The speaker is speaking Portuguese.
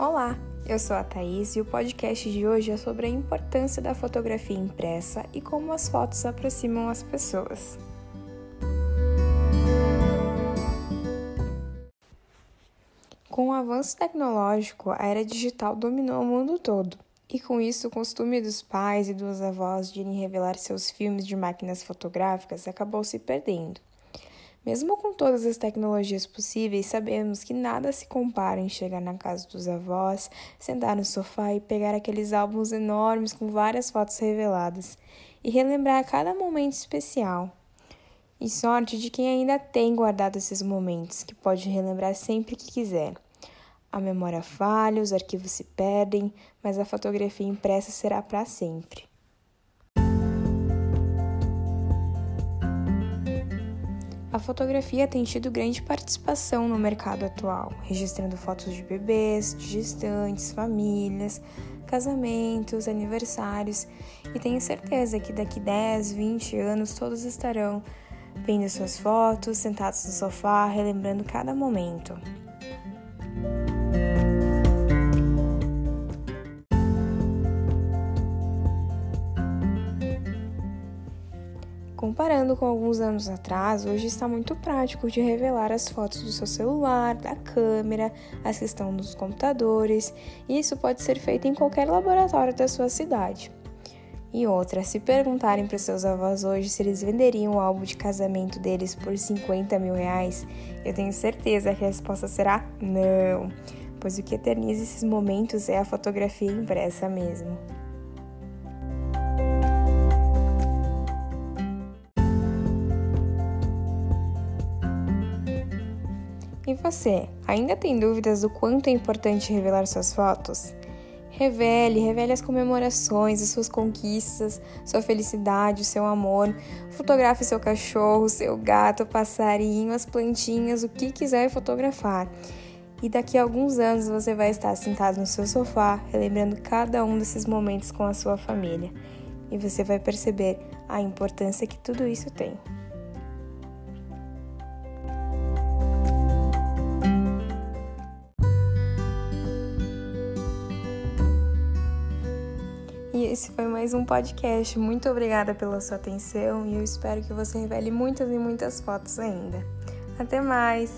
Olá, eu sou a Thaís e o podcast de hoje é sobre a importância da fotografia impressa e como as fotos aproximam as pessoas. Com o avanço tecnológico, a era digital dominou o mundo todo. E com isso, o costume dos pais e dos avós de irem revelar seus filmes de máquinas fotográficas acabou se perdendo. Mesmo com todas as tecnologias possíveis, sabemos que nada se compara em chegar na casa dos avós, sentar no sofá e pegar aqueles álbuns enormes com várias fotos reveladas e relembrar cada momento especial. E sorte de quem ainda tem guardado esses momentos, que pode relembrar sempre que quiser. A memória falha, os arquivos se perdem, mas a fotografia impressa será para sempre. A fotografia tem tido grande participação no mercado atual, registrando fotos de bebês, de gestantes, famílias, casamentos, aniversários, e tenho certeza que daqui 10, 20 anos todos estarão vendo suas fotos, sentados no sofá, relembrando cada momento. Comparando com alguns anos atrás, hoje está muito prático de revelar as fotos do seu celular, da câmera, as que estão nos computadores, e isso pode ser feito em qualquer laboratório da sua cidade. E outra, se perguntarem para seus avós hoje se eles venderiam o álbum de casamento deles por 50 mil reais, eu tenho certeza que a resposta será não, pois o que eterniza esses momentos é a fotografia impressa mesmo. E você, ainda tem dúvidas do quanto é importante revelar suas fotos? Revele, revele as comemorações, as suas conquistas, sua felicidade, o seu amor. Fotografe seu cachorro, seu gato, passarinho, as plantinhas, o que quiser fotografar. E daqui a alguns anos você vai estar sentado no seu sofá, relembrando cada um desses momentos com a sua família. E você vai perceber a importância que tudo isso tem. Esse foi mais um podcast. Muito obrigada pela sua atenção e eu espero que você revele muitas e muitas fotos ainda. Até mais!